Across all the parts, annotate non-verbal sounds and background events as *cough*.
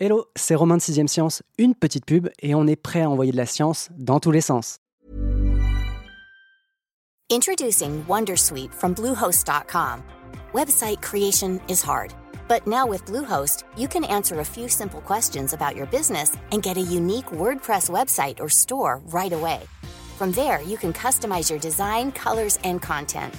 Hello, c'est Romain de 6ème Science, une petite pub et on est prêt à envoyer de la science dans tous les sens. Introducing Wondersuite from Bluehost.com. Website creation is hard, but now with Bluehost, you can answer a few simple questions about your business and get a unique WordPress website or store right away. From there, you can customize your design, colors, and content.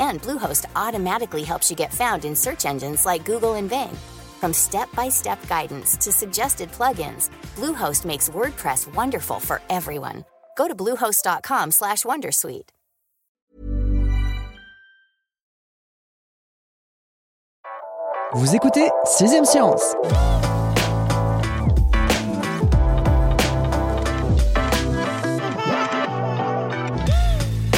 And Bluehost automatically helps you get found in search engines like Google and Bing. From step-by-step guidance to suggested plugins, Bluehost makes WordPress wonderful for everyone. Go to bluehost.com/wondersuite. Vous écoutez 6ème Science.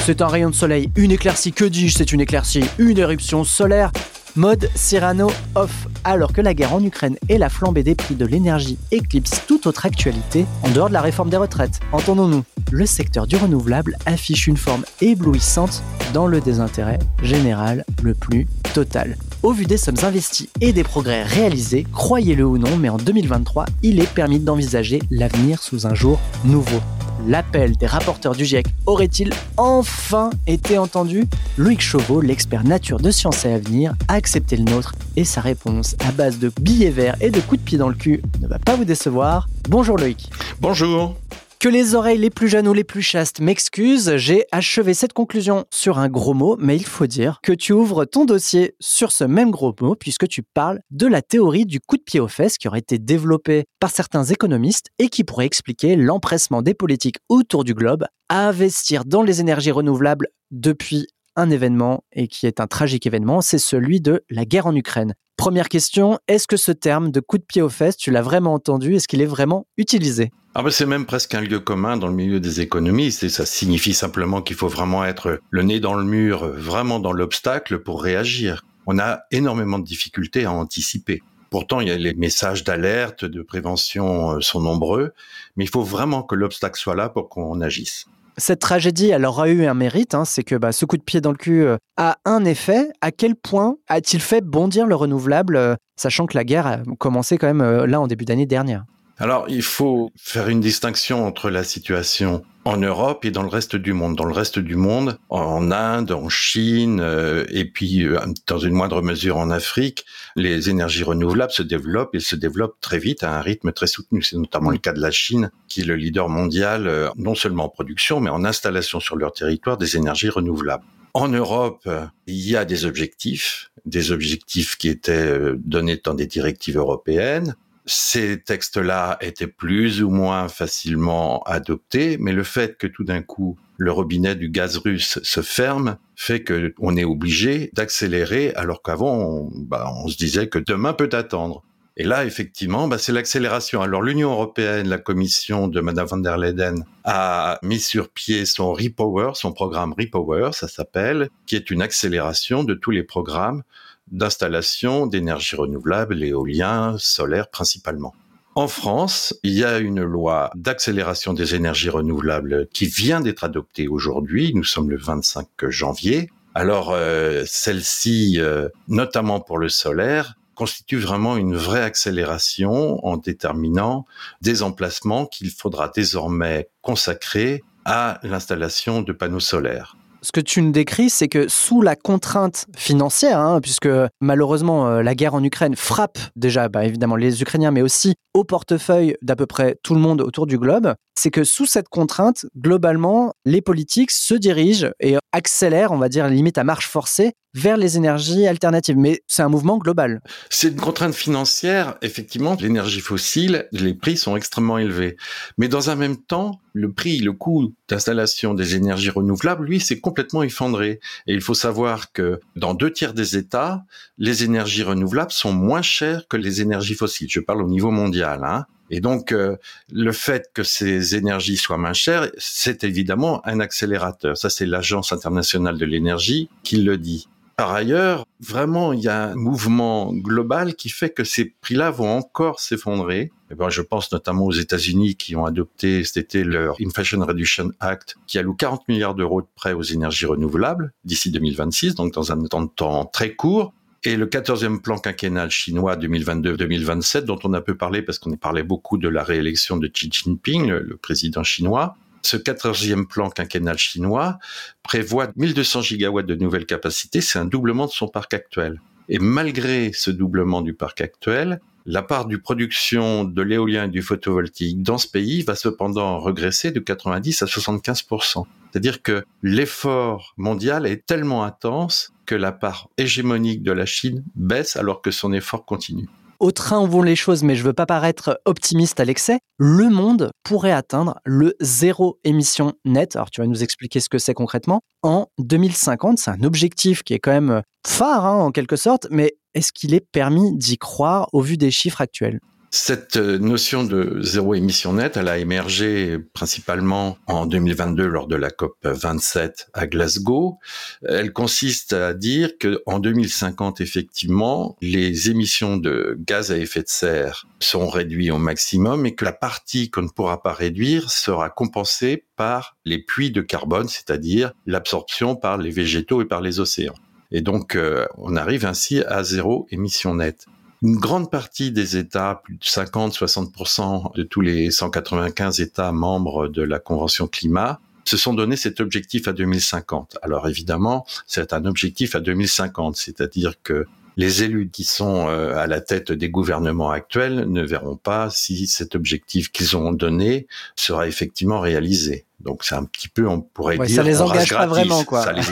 C'est un rayon de soleil, une éclaircie, que dis-je, c'est une éclaircie, une éruption solaire. Mode Cyrano off, alors que la guerre en Ukraine et la flambée des prix de l'énergie éclipsent toute autre actualité en dehors de la réforme des retraites. Entendons-nous, le secteur du renouvelable affiche une forme éblouissante dans le désintérêt général le plus total. Au vu des sommes investies et des progrès réalisés, croyez-le ou non, mais en 2023, il est permis d'envisager l'avenir sous un jour nouveau l'appel des rapporteurs du GIEC aurait-il enfin été entendu? Loïc Chauveau, l'expert nature de Sciences et Avenir, a accepté le nôtre et sa réponse à base de billets verts et de coups de pied dans le cul ne va pas vous décevoir. Bonjour Loïc. Bonjour. Que les oreilles les plus jeunes ou les plus chastes m'excusent, j'ai achevé cette conclusion sur un gros mot, mais il faut dire que tu ouvres ton dossier sur ce même gros mot puisque tu parles de la théorie du coup de pied aux fesses qui aurait été développée par certains économistes et qui pourrait expliquer l'empressement des politiques autour du globe à investir dans les énergies renouvelables depuis un événement et qui est un tragique événement, c'est celui de la guerre en Ukraine. Première question, est-ce que ce terme de coup de pied aux fesses, tu l'as vraiment entendu? Est-ce qu'il est vraiment utilisé? Ah ben c'est même presque un lieu commun dans le milieu des économistes et ça signifie simplement qu'il faut vraiment être le nez dans le mur, vraiment dans l'obstacle pour réagir. On a énormément de difficultés à anticiper. Pourtant, il y a les messages d'alerte, de prévention euh, sont nombreux, mais il faut vraiment que l'obstacle soit là pour qu'on agisse. Cette tragédie, elle aura eu un mérite, hein, c'est que bah, ce coup de pied dans le cul euh, a un effet. À quel point a-t-il fait bondir le renouvelable, euh, sachant que la guerre a commencé quand même là en début d'année dernière? Alors, il faut faire une distinction entre la situation en Europe et dans le reste du monde. Dans le reste du monde, en Inde, en Chine, euh, et puis euh, dans une moindre mesure en Afrique, les énergies renouvelables se développent et se développent très vite à un rythme très soutenu. C'est notamment le cas de la Chine, qui est le leader mondial, euh, non seulement en production, mais en installation sur leur territoire des énergies renouvelables. En Europe, il y a des objectifs, des objectifs qui étaient donnés dans des directives européennes, ces textes-là étaient plus ou moins facilement adoptés, mais le fait que tout d'un coup le robinet du gaz russe se ferme fait que on est obligé d'accélérer, alors qu'avant on, bah, on, se disait que demain peut attendre. Et là, effectivement, bah, c'est l'accélération. Alors l'Union européenne, la commission de Madame van der Leyen a mis sur pied son Repower, son programme Repower, ça s'appelle, qui est une accélération de tous les programmes d'installation d'énergie renouvelable, éolien, solaire principalement. En France, il y a une loi d'accélération des énergies renouvelables qui vient d'être adoptée aujourd'hui. Nous sommes le 25 janvier. Alors, euh, celle-ci, euh, notamment pour le solaire, constitue vraiment une vraie accélération en déterminant des emplacements qu'il faudra désormais consacrer à l'installation de panneaux solaires. Ce que tu nous décris, c'est que sous la contrainte financière, hein, puisque malheureusement euh, la guerre en Ukraine frappe déjà bah, évidemment les Ukrainiens, mais aussi au portefeuille d'à peu près tout le monde autour du globe, c'est que sous cette contrainte, globalement, les politiques se dirigent et accélèrent, on va dire limite à marche forcée, vers les énergies alternatives. Mais c'est un mouvement global. C'est une contrainte financière. Effectivement, l'énergie fossile, les prix sont extrêmement élevés. Mais dans un même temps, le prix, le coût d'installation des énergies renouvelables, lui, c'est complètement effondré. Et il faut savoir que dans deux tiers des États, les énergies renouvelables sont moins chères que les énergies fossiles. Je parle au niveau mondial. Hein. Et donc, euh, le fait que ces énergies soient moins chères, c'est évidemment un accélérateur. Ça, c'est l'Agence internationale de l'énergie qui le dit. Par ailleurs, vraiment, il y a un mouvement global qui fait que ces prix-là vont encore s'effondrer. Et eh ben, je pense notamment aux États-Unis qui ont adopté cet été leur Inflation Reduction Act qui alloue 40 milliards d'euros de prêts aux énergies renouvelables d'ici 2026, donc dans un temps de temps très court. Et le 14e plan quinquennal chinois 2022-2027, dont on a peu parlé parce qu'on parlait beaucoup de la réélection de Xi Jinping, le, président chinois, ce 14e plan quinquennal chinois prévoit 1200 gigawatts de nouvelles capacités, c'est un doublement de son parc actuel. Et malgré ce doublement du parc actuel, la part du production de l'éolien et du photovoltaïque dans ce pays va cependant regresser de 90 à 75% C'est-à-dire que l'effort mondial est tellement intense la part hégémonique de la Chine baisse alors que son effort continue au train où vont les choses, mais je veux pas paraître optimiste à l'excès, le monde pourrait atteindre le zéro émission net. Alors tu vas nous expliquer ce que c'est concrètement. En 2050, c'est un objectif qui est quand même phare hein, en quelque sorte, mais est-ce qu'il est permis d'y croire au vu des chiffres actuels? Cette euh, notion de zéro émission nette, elle a émergé principalement en 2022 lors de la COP 27 à Glasgow. Elle consiste à dire que en 2050, effectivement, les émissions de gaz à effet de serre seront réduites au maximum et que la partie qu'on ne pourra pas réduire sera compensée par les puits de carbone, c'est-à-dire l'absorption par les végétaux et par les océans. Et donc, euh, on arrive ainsi à zéro émission nette. Une grande partie des États, plus de 50-60% de tous les 195 États membres de la Convention climat, se sont donné cet objectif à 2050. Alors évidemment, c'est un objectif à 2050, c'est-à-dire que les élus qui sont euh, à la tête des gouvernements actuels ne verront pas si cet objectif qu'ils ont donné sera effectivement réalisé. Donc c'est un petit peu, on pourrait dire, ça les engage pas vraiment, quoi. Ça les,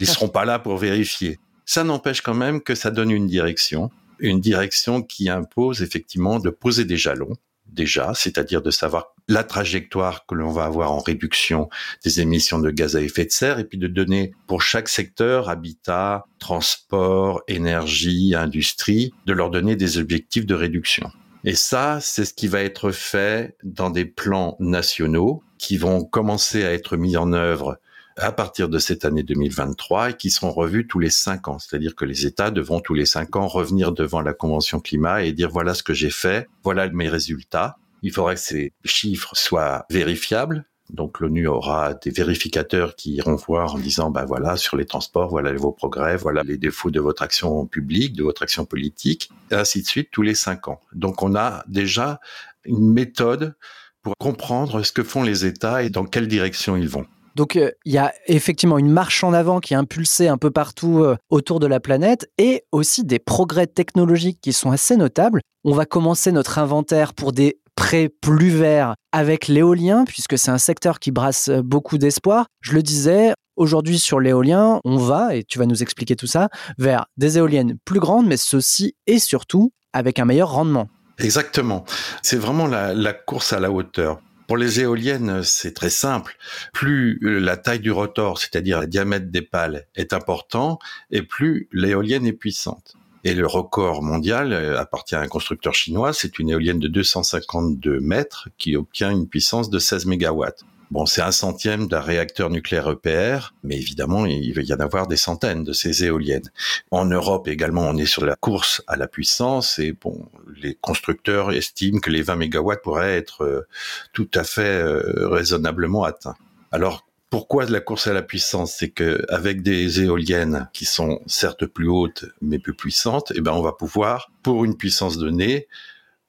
ils seront pas là pour vérifier. Ça n'empêche quand même que ça donne une direction une direction qui impose effectivement de poser des jalons déjà, c'est-à-dire de savoir la trajectoire que l'on va avoir en réduction des émissions de gaz à effet de serre et puis de donner pour chaque secteur, habitat, transport, énergie, industrie, de leur donner des objectifs de réduction. Et ça, c'est ce qui va être fait dans des plans nationaux qui vont commencer à être mis en œuvre à partir de cette année 2023 et qui seront revus tous les cinq ans. C'est-à-dire que les États devront tous les cinq ans revenir devant la Convention climat et dire voilà ce que j'ai fait, voilà mes résultats. Il faudrait que ces chiffres soient vérifiables. Donc l'ONU aura des vérificateurs qui iront voir en disant ben voilà sur les transports voilà vos progrès voilà les défauts de votre action publique de votre action politique et ainsi de suite tous les cinq ans. Donc on a déjà une méthode pour comprendre ce que font les États et dans quelle direction ils vont. Donc euh, il y a effectivement une marche en avant qui est impulsée un peu partout euh, autour de la planète et aussi des progrès technologiques qui sont assez notables. On va commencer notre inventaire pour des prêts plus verts avec l'éolien, puisque c'est un secteur qui brasse euh, beaucoup d'espoir. Je le disais, aujourd'hui sur l'éolien, on va, et tu vas nous expliquer tout ça, vers des éoliennes plus grandes, mais ceci et surtout avec un meilleur rendement. Exactement. C'est vraiment la course à la hauteur. Pour les éoliennes, c'est très simple. Plus la taille du rotor, c'est-à-dire le diamètre des pales, est important, et plus l'éolienne est puissante. Et le record mondial euh, appartient à un constructeur chinois. C'est une éolienne de 252 mètres qui obtient une puissance de 16 mégawatts. Bon, c'est un centième d'un réacteur nucléaire EPR, mais évidemment, il va y en avoir des centaines de ces éoliennes. En Europe également, on est sur la course à la puissance et bon, les constructeurs estiment que les 20 mégawatts pourraient être euh, tout à fait euh, raisonnablement atteints. Alors, pourquoi la course à la puissance? C'est que avec des éoliennes qui sont certes plus hautes mais plus puissantes, eh ben on va pouvoir, pour une puissance donnée,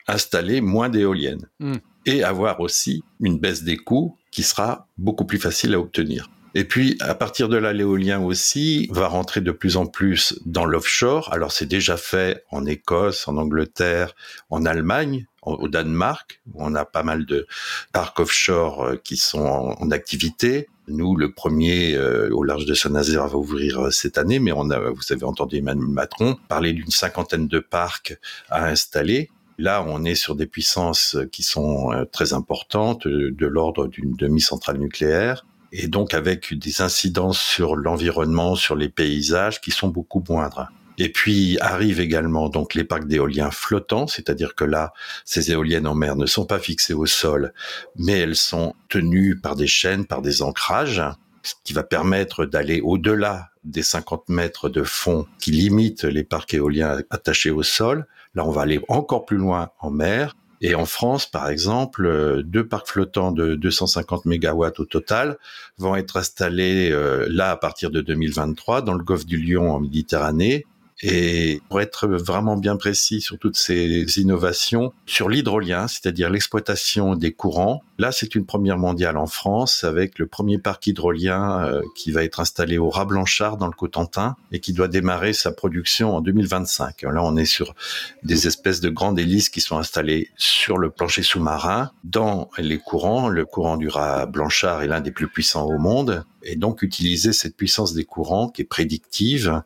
installer moins d'éoliennes. Hmm et avoir aussi une baisse des coûts qui sera beaucoup plus facile à obtenir. Et puis, à partir de là, l'éolien aussi va rentrer de plus en plus dans l'offshore. Alors, c'est déjà fait en Écosse, en Angleterre, en Allemagne, au Danemark, où on a pas mal de parcs offshore euh, qui sont en, activité. Nous, le premier euh, au large de Saint-Nazaire va ouvrir euh, cette année, mais on a, vous avez entendu Emmanuel Macron parler d'une cinquantaine de parcs à installer. Là, on est sur des puissances qui sont euh, très importantes, euh, de l'ordre d'une demi-centrale nucléaire, et donc avec des incidences sur l'environnement, sur les paysages qui sont beaucoup moindres. Et puis arrivent également donc les parcs d'éoliens flottants, c'est-à-dire que là, ces éoliennes en mer ne sont pas fixées au sol, mais elles sont tenues par des chaînes, par des ancrages, ce qui va permettre d'aller au-delà des 50 mètres de fond qui limitent les parcs éoliens attachés au sol. Là, on va aller encore plus loin en mer. Et en France, par exemple, euh, deux parcs flottants de 250 mégawatts au total vont être installés euh, là à partir de 2023 dans le golfe du Lion en Méditerranée. Et pour être vraiment bien précis sur toutes ces innovations, sur l'hydrolien, c'est-à-dire l'exploitation des courants, là c'est une première mondiale en France avec le premier parc hydrolien euh, qui va être installé au Rat Blanchard dans le Cotentin et qui doit démarrer sa production en 2025. Là on est sur des espèces de grandes hélices qui sont installées sur le plancher sous-marin dans les courants. Le courant du Rat Blanchard est l'un des plus puissants au monde et donc utiliser cette puissance des courants qui est prédictive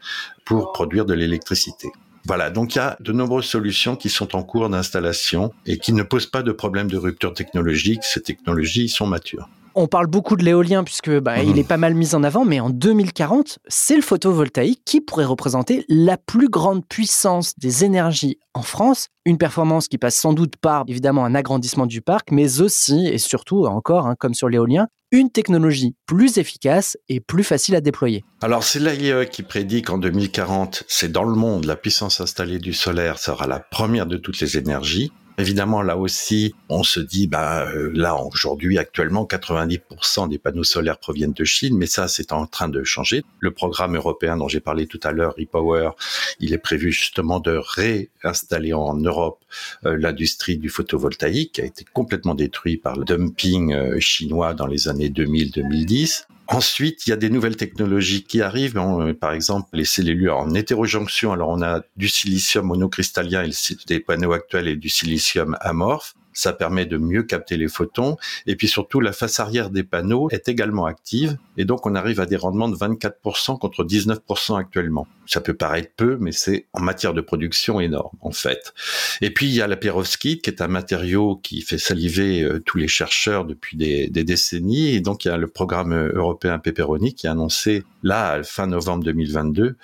pour produire de l'électricité. Voilà, donc il y a de nombreuses solutions qui sont en cours d'installation et qui ne posent pas de problème de rupture technologique. Ces technologies sont matures. On parle beaucoup de l'éolien puisque bah, il mhm. est pas mal mis en avant, mais en 2040, c'est le photovoltaïque qui pourrait représenter la plus grande puissance des énergies en France. Une performance qui passe sans doute par évidemment un agrandissement du parc, mais aussi et surtout encore, hein, comme sur l'éolien, une technologie plus efficace et plus facile à déployer. Alors c'est l'AIE qui prédit qu'en 2040, c'est dans le monde, la puissance installée du solaire sera la première de toutes les énergies. Évidemment, là aussi, on se dit, bah, euh, là, aujourd'hui, actuellement, 90% des panneaux solaires proviennent de Chine, mais ça, c'est en train de changer. Le programme européen dont j'ai parlé tout à l'heure, RePower, il est prévu justement de réinstaller en Europe euh, l'industrie du photovoltaïque, qui a été complètement détruit par le dumping euh, chinois dans les années 2000-2010. Ensuite, il y a des nouvelles technologies qui arrivent, euh, par exemple les cellules en hétérojonction. Alors on a du silicium monocristallien, des panneaux actuels et du silicium amorphe. Ça permet de mieux capter les photons. Et puis surtout, la face arrière des panneaux est également active. Et donc, on arrive à des rendements de 24% contre 19% actuellement. Ça peut paraître peu, mais c'est en matière de production énorme, en fait. Et puis, il y a la perovskite, qui est un matériau qui fait saliver euh, tous les chercheurs depuis des, décennies. Et donc, il y a le programme européen Pepperoni qui a annoncé, là, fin novembre 2022,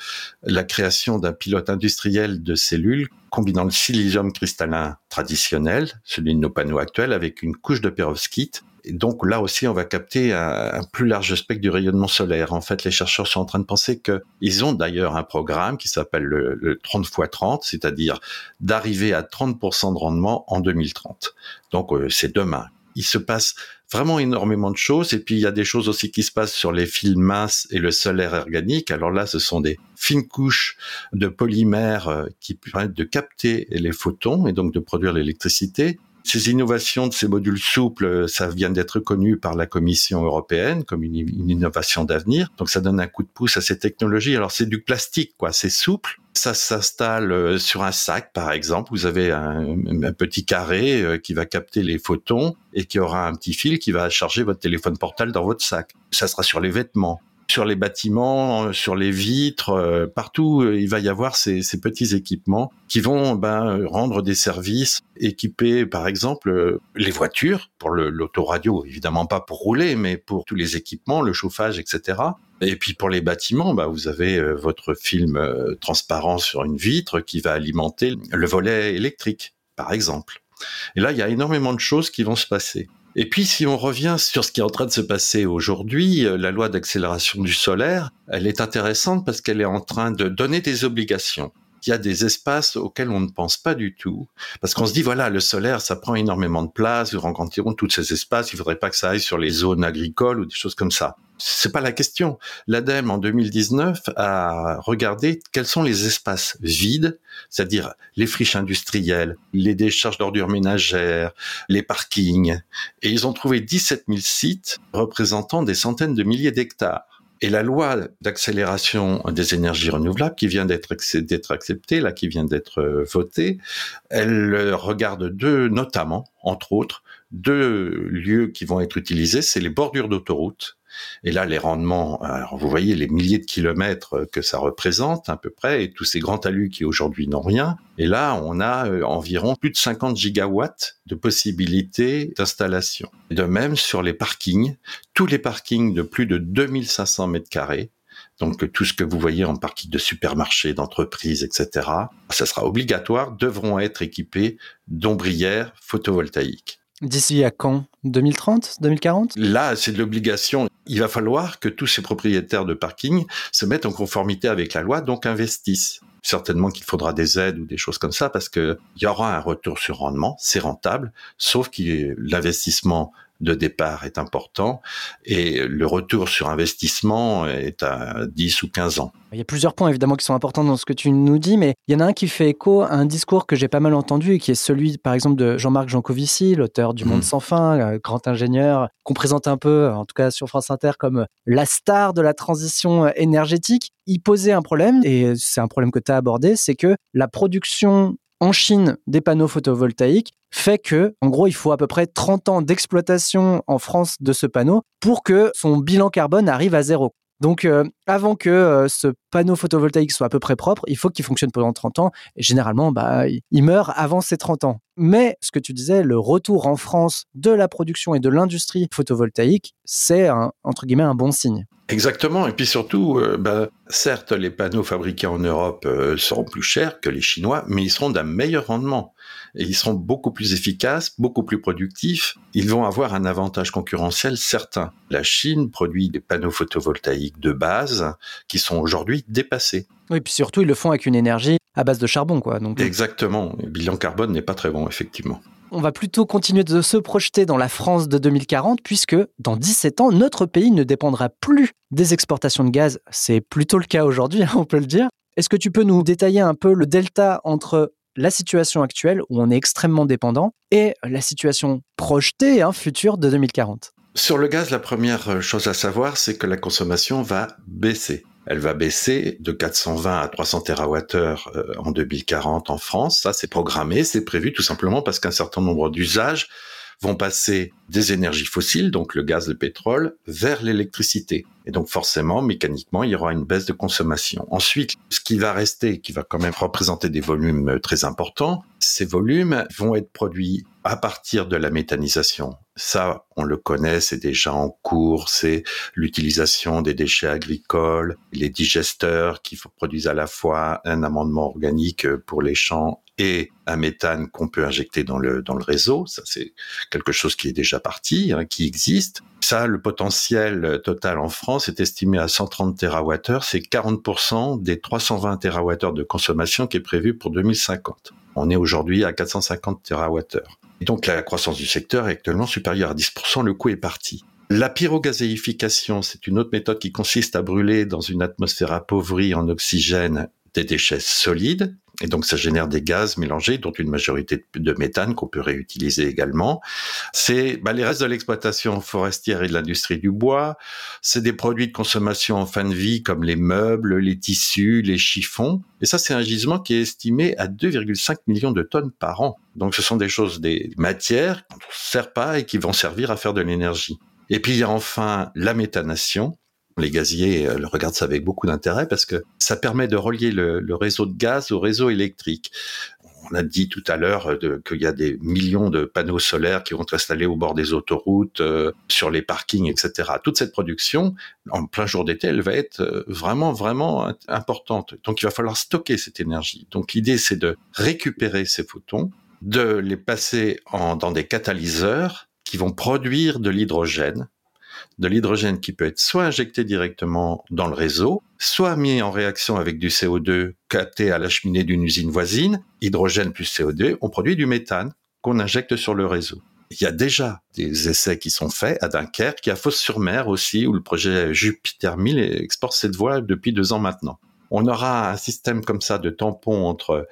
la création d'un pilote industriel de cellules combinant le silicium cristallin traditionnel, celui de nos panneaux actuels, avec une couche de perovskite. Et donc là aussi, on va capter un, plus large spectre du rayonnement solaire. En fait, les chercheurs sont en train de penser qu'ils ont d'ailleurs un programme qui s'appelle le, le 30 x 30, c'est-à-dire d'arriver à 30% de rendement en 2030. Donc euh, c'est demain. Il se passe vraiment énormément de choses. Et puis, il y a des choses aussi qui se passent sur les fils minces et le solaire organique. Alors là, ce sont des fines couches de polymères euh, qui permettent de capter les photons et donc de produire l'électricité. Ces innovations de ces modules souples, euh, ça vient d'être connu par la Commission européenne comme une, innovation d'avenir. Donc ça donne un coup de pouce à ces technologies. Alors c'est du plastique, quoi. C'est souple, ça s'installe euh, sur un sac, par exemple. Vous avez un, petit carré euh, qui va capter les photons et qui aura un petit fil qui va charger votre téléphone portable dans votre sac. Ça sera sur les vêtements sur les bâtiments, euh, sur les vitres, partout, il va y avoir ces, petits équipements qui vont ben, rendre des services, équiper par exemple les voitures pour l'autoradio, évidemment pas pour rouler, mais pour tous les équipements, le chauffage, etc. Et puis pour les bâtiments, bah, vous avez euh, votre film euh, transparent sur une vitre qui va alimenter le volet électrique, par exemple. Et là, il y a énormément de choses qui vont se passer. Et puis, si on revient sur ce qui est en train de se passer aujourd'hui, euh, la loi d'accélération du solaire, elle est intéressante parce qu'elle est en train de donner des obligations il y a des espaces auxquels on ne pense pas du tout. Parce qu'on se dit, voilà, le solaire, ça prend énormément de place, nous rencontrerons tous ces espaces, il faudrait pas que ça aille sur les zones agricoles ou des choses comme ça. C'est pas la question. L'ADEME, en 2019, a regardé quels sont les espaces vides, c'est-à-dire les friches industrielles, les décharges d'ordures ménagères, les parkings. Et ils ont trouvé 17 000 sites représentant des centaines de milliers d'hectares. Et la loi d'accélération des énergies renouvelables qui vient d'être acceptée, là, qui vient d'être euh, votée, elle euh, regarde deux, notamment, entre autres, deux lieux qui vont être utilisés, c'est les bordures d'autoroutes et là, les rendements, alors vous voyez les milliers de kilomètres que ça représente à peu près, et tous ces grands talus qui aujourd'hui n'ont rien. Et là, on a euh, environ plus de 50 gigawatts de possibilités d'installation. De même sur les parkings, tous les parkings de plus de 2500 mètres carrés, donc tout ce que vous voyez en parking de supermarchés, d'entreprises, etc., ça sera obligatoire, devront être équipés d'ombrières photovoltaïques. D'ici à quand? 2030 2040 Là, c'est de l'obligation. Il va falloir que tous ces propriétaires de parking se mettent en conformité avec la loi, donc investissent. Certainement qu'il faudra des aides ou des choses comme ça parce qu'il y aura un retour sur rendement, c'est rentable, sauf que l'investissement de départ est important et le retour sur investissement est à 10 ou 15 ans. Il y a plusieurs points évidemment qui sont importants dans ce que tu nous dis, mais il y en a un qui fait écho à un discours que j'ai pas mal entendu et qui est celui par exemple de Jean-Marc Jancovici, l'auteur du Monde mmh. sans fin, euh, grand ingénieur, qu'on présente un peu, en tout cas sur France Inter, comme la star de la transition énergétique. Il posait un problème, et c'est un problème que tu as abordé, c'est que la production en Chine des panneaux photovoltaïques fait que, en gros, il faut à peu près 30 ans d'exploitation en France de ce panneau pour que son bilan carbone arrive à zéro. Donc, euh, avant que euh, ce panneau photovoltaïque soit à peu près propre, il faut qu'il fonctionne pendant 30 ans. Généralement, bah, il meurt avant ces 30 ans. Mais ce que tu disais, le retour en France de la production et de l'industrie photovoltaïque, c'est entre guillemets un bon signe. Exactement. Et puis surtout, euh, bah, certes, les panneaux fabriqués en Europe seront plus chers que les Chinois, mais ils seront d'un meilleur rendement et ils seront beaucoup plus efficaces, beaucoup plus productifs. Ils vont avoir un avantage concurrentiel certain. La Chine produit des panneaux photovoltaïques de base qui sont aujourd'hui dépassés. Oui, puis surtout, ils le font avec une énergie à base de charbon, quoi. Donc... Exactement. Le bilan carbone n'est pas très bon, effectivement on va plutôt continuer de se projeter dans la France de 2040, puisque dans 17 ans, notre pays ne dépendra plus des exportations de gaz. C'est plutôt le cas aujourd'hui, *laughs* on peut le dire. Est-ce que tu peux nous détailler un peu le delta entre la situation actuelle où on est extrêmement dépendant et la situation projetée, hein, future de 2040. Sur le gaz, la première chose à savoir, c'est que la consommation va baisser. Elle va baisser de 420 à 300 TWh euh, en 2040 en France. Ça, c'est programmé, c'est prévu tout simplement parce qu'un certain nombre d'usages vont passer des énergies fossiles, donc le gaz, le pétrole, vers l'électricité. Et donc forcément, mécaniquement, il y aura une baisse de consommation. Ensuite, ce qui va rester, qui va quand même représenter des volumes très importants, ces volumes vont être produits à partir de la méthanisation. Ça, on le connaît, c'est déjà en cours, c'est l'utilisation des déchets agricoles, les digesteurs qui produisent à la fois un amendement organique pour les champs et un méthane qu'on peut injecter dans le dans le réseau. Ça, c'est quelque chose qui est déjà parti, hein, qui existe. Ça, le potentiel total en France est estimé à 130 TWh. C'est 40% des 320 TWh de consommation qui est prévu pour 2050. On est aujourd'hui à 450 TWh. Et donc la croissance du secteur est actuellement supérieure à 10%. Le coût est parti. La pyrogazéification, c'est une autre méthode qui consiste à brûler dans une atmosphère appauvrie en oxygène des déchets solides et donc, ça génère des gaz mélangés, dont une majorité de méthane qu'on peut réutiliser également. C'est bah, les restes de l'exploitation forestière et de l'industrie du bois. C'est des produits de consommation en fin de vie comme les meubles, les tissus, les chiffons. Et ça, c'est un gisement qui est estimé à 2,5 millions de tonnes par an. Donc, ce sont des choses, des matières qu'on ne sert pas et qui vont servir à faire de l'énergie. Et puis, il y a enfin la méthanation les gaziers euh, regardent ça avec beaucoup d'intérêt parce que ça permet de relier le, réseau de gaz au réseau électrique. On a dit tout à l'heure euh, qu'il y a des millions de panneaux solaires qui vont être installés au bord des autoroutes, euh, sur les parkings, etc. Toute cette production, en plein jour d'été, elle va être vraiment, vraiment importante. Donc il va falloir stocker cette énergie. Donc l'idée, c'est de récupérer ces photons, de les passer en, dans des catalyseurs qui vont produire de l'hydrogène de l'hydrogène qui peut être soit injecté directement dans le réseau, soit mis en réaction avec du CO2 capté à la cheminée d'une usine voisine, hydrogène plus CO2, on produit du méthane qu'on injecte sur le réseau. Il y a déjà des essais qui sont faits à Dunkerque, à Fos-sur-Mer aussi, où le projet Jupiter 1000 exporte cette voie depuis deux ans maintenant. On aura un système comme ça de tampon entre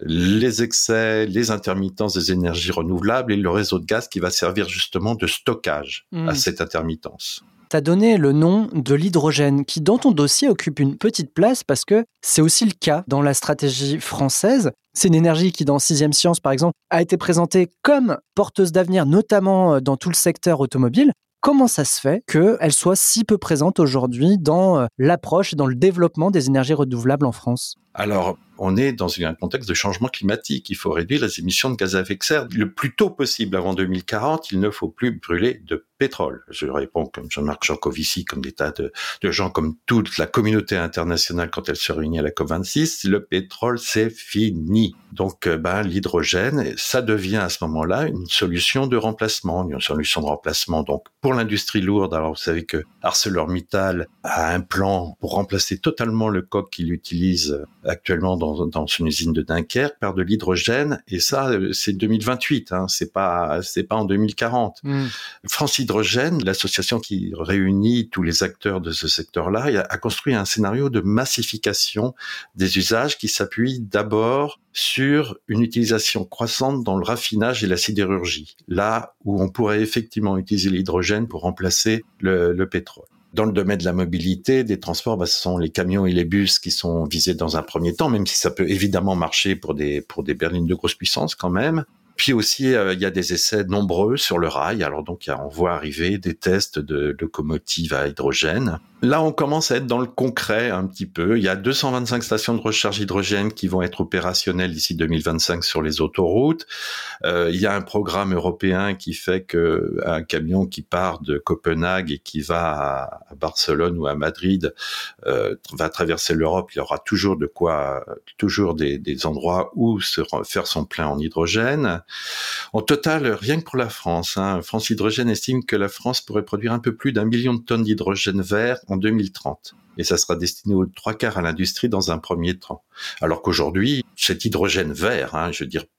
les excès, les intermittences des énergies renouvelables et le réseau de gaz qui va servir justement de stockage à hmm. cette intermittence. Tu as donné le nom de l'hydrogène qui, dans ton dossier, occupe une petite place parce que c'est aussi le cas dans la stratégie française. C'est une énergie qui, dans Sixième Science, par exemple, a été présentée comme porteuse d'avenir, notamment euh, dans tout le secteur automobile. Comment ça se fait qu'elle soit si peu présente aujourd'hui dans euh, l'approche et dans le développement des énergies renouvelables en France? Alors, on est dans un contexte de changement climatique. Il faut réduire les émissions de gaz à effet de serre le plus tôt possible avant 2040. Il ne faut plus brûler de pétrole. Je réponds comme Jean-Marc Jancovici, comme des tas de, gens, comme toute la communauté internationale quand elle se réunit à la COP26. Le pétrole, c'est fini. Donc, euh, ben, l'hydrogène, ça devient à ce moment-là une solution de remplacement, une solution de remplacement. Donc, pour l'industrie lourde, alors vous savez que ArcelorMittal a un plan pour remplacer totalement le coq qu'il utilise actuellement dans dans, dans une usine de Dunkerque par de l'hydrogène et ça euh, c'est 2028 hein, c'est pas c'est pas en 2040 mm. France Hydrogène l'association qui réunit tous les acteurs de ce secteur-là a construit un scénario de massification des usages qui s'appuie d'abord sur une utilisation croissante dans le raffinage et la sidérurgie là où on pourrait effectivement utiliser l'hydrogène pour remplacer le, le pétrole dans le domaine de la mobilité, des transports, bah, ce sont les camions et les bus qui sont visés dans un premier temps, même si ça peut évidemment marcher pour des pour des berlines de grosse puissance quand même. Puis aussi, euh, il y a des essais nombreux sur le rail. Alors donc, on voit arriver des tests de locomotives à hydrogène. Là, on commence à être dans le concret un petit peu. Il y a 225 stations de recharge hydrogène qui vont être opérationnelles d'ici 2025 sur les autoroutes. Euh, il y a un programme européen qui fait que un camion qui part de Copenhague et qui va à, Barcelone ou à Madrid euh, va traverser l'Europe. Il y aura toujours de quoi, toujours des, des endroits où se faire son plein en hydrogène. En total, rien que pour la France, hein, France Hydrogène estime que la France pourrait produire un peu plus d'un million de tonnes d'hydrogène vert en 2030 et ça sera destiné aux trois quarts à l'industrie dans un premier temps. Alors qu'aujourd'hui, cet hydrogène vert, hein,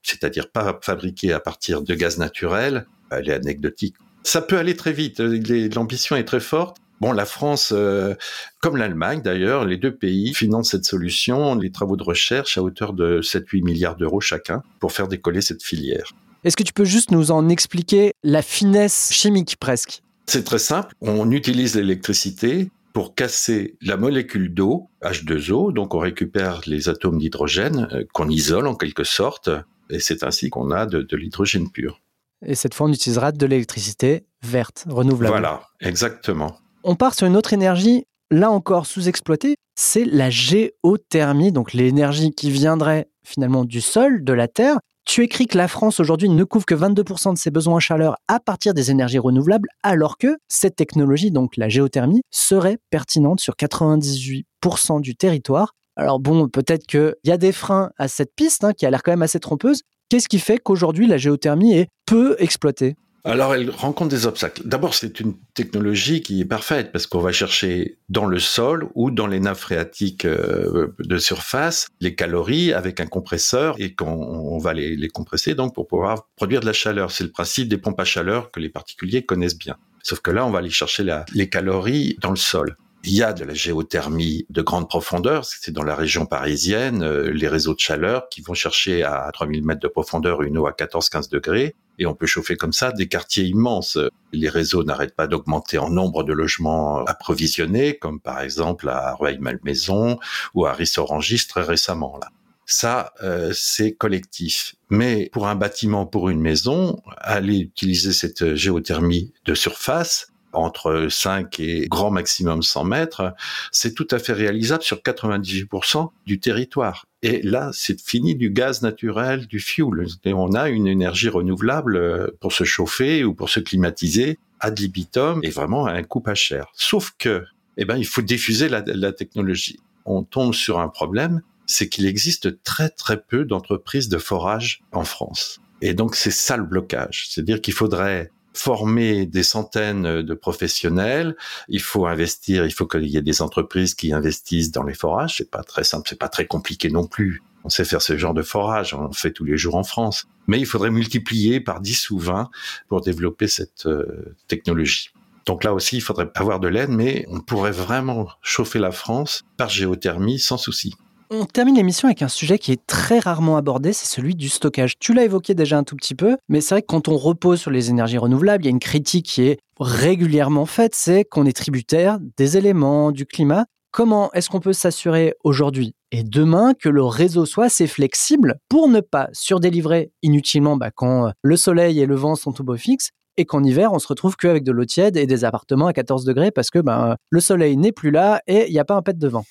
c'est-à-dire pas fabriqué à partir de gaz naturel, elle est anecdotique. Ça peut aller très vite, l'ambition est très forte. Bon, la France, euh, comme l'Allemagne d'ailleurs, les deux pays financent cette solution, les travaux de recherche à hauteur de 7-8 milliards d'euros chacun pour faire décoller cette filière. Est-ce que tu peux juste nous en expliquer la finesse chimique presque? C'est très simple. On utilise l'électricité pour casser la molécule d'eau, H2O, donc on récupère les atomes d'hydrogène euh, qu'on isole en quelque sorte, et c'est ainsi qu'on a de, de l'hydrogène pur. Et cette fois, on utilisera de l'électricité verte, renouvelable. Voilà, exactement. On part sur une autre énergie, là encore sous-exploitée, c'est la géothermie, donc l'énergie qui viendrait finalement du sol, de la terre. Tu écris que la France aujourd'hui ne couvre que 22% de ses besoins en chaleur à partir des énergies renouvelables, alors que cette technologie, donc la géothermie, serait pertinente sur 98% du territoire. Alors bon, peut-être qu'il y a des freins à cette piste hein, qui a l'air quand même assez trompeuse. Qu'est-ce qui fait qu'aujourd'hui la géothermie est peu exploitée? Alors, elle rencontre des obstacles. D'abord, c'est une technologie qui est parfaite parce qu'on va chercher dans le sol ou dans les nappes phréatiques euh, de surface les calories avec un compresseur et qu'on va les, compresser donc pour pouvoir produire de la chaleur. C'est le principe des pompes à chaleur que les particuliers connaissent bien. Sauf que là, on va aller chercher les calories dans le sol. Il y a de la géothermie de grande profondeur, c'est dans la région parisienne, euh, les réseaux de chaleur qui vont chercher à 3000 mètres de profondeur une eau à 14-15 degrés et on peut chauffer comme ça des quartiers immenses. Les réseaux n'arrêtent pas d'augmenter en nombre de logements approvisionnés, comme par exemple à Rueil-Malmaison ou à Rissorangis très récemment. Là. Ça, euh, c'est collectif. Mais pour un bâtiment, pour une maison, aller utiliser cette géothermie de surface, entre 5 et grand maximum 100 mètres, c'est tout à fait réalisable sur 98% du territoire. Et là, c'est fini du gaz naturel, du fuel. Et on a une énergie renouvelable euh, pour se chauffer ou pour se climatiser ad libitum et vraiment à un coût pas cher. Sauf que, eh ben, il faut diffuser la, la technologie. On tombe sur un problème, c'est qu'il existe très très peu d'entreprises de forage en France. Et donc c'est ça le blocage. C'est-à-dire qu'il faudrait former des centaines de professionnels. Il faut investir, il faut qu'il y ait des entreprises qui investissent dans les forages. C'est pas très simple, c'est pas très compliqué non plus. On sait faire ce genre de forage, on le fait tous les jours en France. Mais il faudrait multiplier par 10 ou 20 pour développer cette euh, technologie. Donc là aussi, il faudrait avoir de l'aide, mais on pourrait vraiment chauffer la France par géothermie sans souci. On termine l'émission avec un sujet qui est très rarement abordé, c'est celui du stockage. Tu l'as évoqué déjà un tout petit peu, mais c'est vrai que quand on repose sur les énergies renouvelables, il y a une critique qui est régulièrement faite, c'est qu'on est tributaire des éléments, du climat. Comment est-ce qu'on peut s'assurer aujourd'hui et demain que le réseau soit assez flexible pour ne pas surdélivrer inutilement bah, quand le soleil et le vent sont au beau fixe et qu'en hiver, on se retrouve qu'avec de l'eau tiède et des appartements à 14 degrés parce que bah, le soleil n'est plus là et il n'y a pas un pet de vent?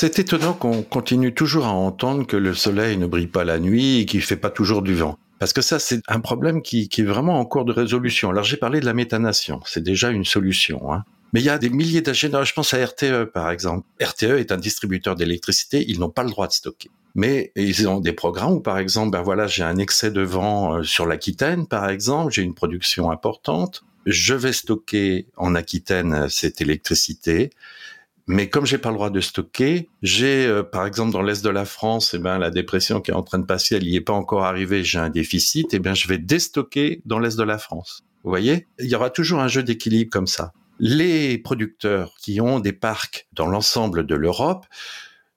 C'est étonnant qu'on continue toujours à entendre que le soleil ne brille pas la nuit et qu'il fait pas toujours du vent. Parce que ça, c'est un problème qui, est vraiment en cours de résolution. Alors j'ai parlé de la méthanation, c'est déjà une solution. Hein. Mais il y a des milliers d'agents, je pense à RTE par exemple. RTE est un distributeur d'électricité, ils n'ont pas le droit de stocker. Mais ils ont des programmes où, par exemple, ben voilà, j'ai un excès de vent euh, sur l'Aquitaine, par exemple, j'ai une production importante, je vais stocker en Aquitaine cette électricité, Mais comme j'ai pas le droit de stocker, j'ai euh, par exemple dans l'est de la France, eh ben la dépression qui est en train de passer, elle n'y est pas encore arrivée, j'ai un déficit, eh bien je vais déstocker dans l'est de la France. Vous voyez, il y aura toujours un jeu d'équilibre comme ça. Les producteurs qui ont des parcs dans l'ensemble de l'Europe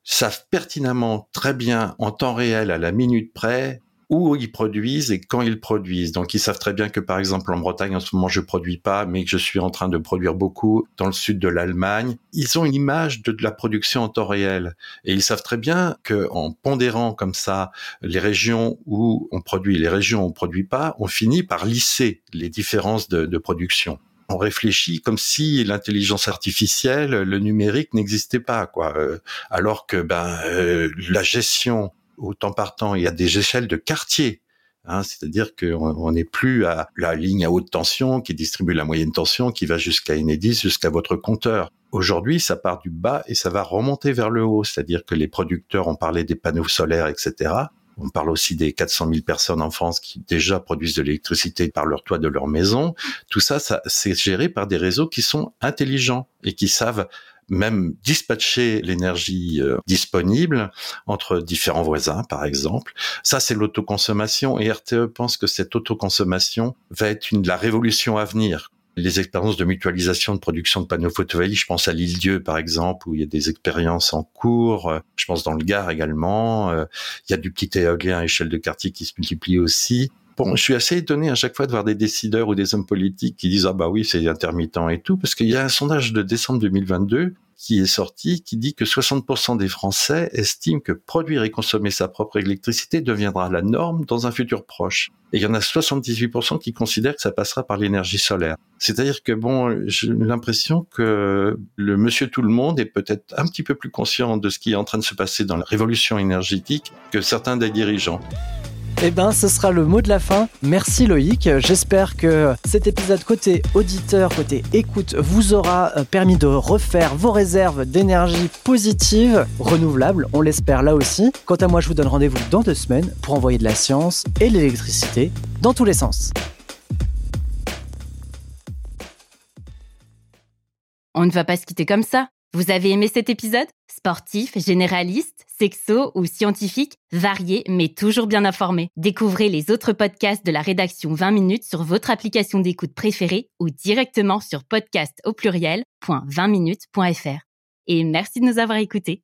savent pertinemment très bien en temps réel à la minute près où ils produisent et quand ils produisent. Donc ils savent très bien que par exemple en Bretagne en ce moment je produis pas, mais que je suis en train de produire beaucoup dans le sud de l'Allemagne. Ils ont une image de, la production en temps réel et ils savent très bien que en pondérant comme ça les régions où on produit, les régions où on produit pas, on finit par lisser les différences de, de production on réfléchit comme si l'intelligence artificielle, le numérique n'existait pas, quoi. Euh, alors que ben euh, la gestion au temps partant, il y a des échelles de quartier. Hein, c'est-à-dire qu'on n'est plus à la ligne à haute tension qui distribue la moyenne tension qui va jusqu'à Enedis, jusqu'à votre compteur. Aujourd'hui, ça part du bas et ça va remonter vers le haut, c'est-à-dire que les producteurs ont parlé des panneaux solaires, etc. On parle aussi des 400 000 personnes en France qui déjà produisent de l'électricité par leur toit de leur maison. Tout ça, ça c'est géré par des réseaux qui sont intelligents et qui savent même dispatcher l'énergie euh, disponible entre différents voisins, par exemple. Ça, c'est l'autoconsommation et RTE pense que cette autoconsommation va être une, la révolution à venir. Les expériences de mutualisation de production de panneaux photovoltaïques, je pense à l'île Dieu par exemple, où il y a des expériences en cours. Je pense dans le Gard également. Euh, il y a du petit éolien à échelle de quartier qui se multiplie aussi. Bon, je suis assez étonné à chaque fois de voir des décideurs ou des hommes politiques qui disent ah bah oui c'est intermittent et tout parce qu'il y a un sondage de décembre 2022 qui est sorti qui dit que 60% des Français estiment que produire et consommer sa propre électricité deviendra la norme dans un futur proche. Et il y en a 78% qui considèrent que ça passera par l'énergie solaire. C'est-à-dire que bon, j'ai l'impression que le monsieur tout le monde est peut-être un petit peu plus conscient de ce qui est en train de se passer dans la révolution énergétique que certains des dirigeants. Eh ben, ce sera le mot de la fin. Merci Loïc. J'espère que cet épisode côté auditeur, côté écoute, vous aura euh, permis de refaire vos réserves d'énergie positive, renouvelable, on l'espère là aussi. Quant à moi, je vous donne rendez-vous dans deux semaines pour envoyer de la science et l'électricité dans tous les sens. On ne va pas se quitter comme ça. Vous avez aimé cet épisode? Sportif, généraliste, sexo ou scientifique, varié mais toujours bien informé. Découvrez les autres podcasts de la rédaction 20 minutes sur votre application d'écoute préférée ou directement sur podcast au pluriel.20minutes.fr. Et merci de nous avoir écoutés.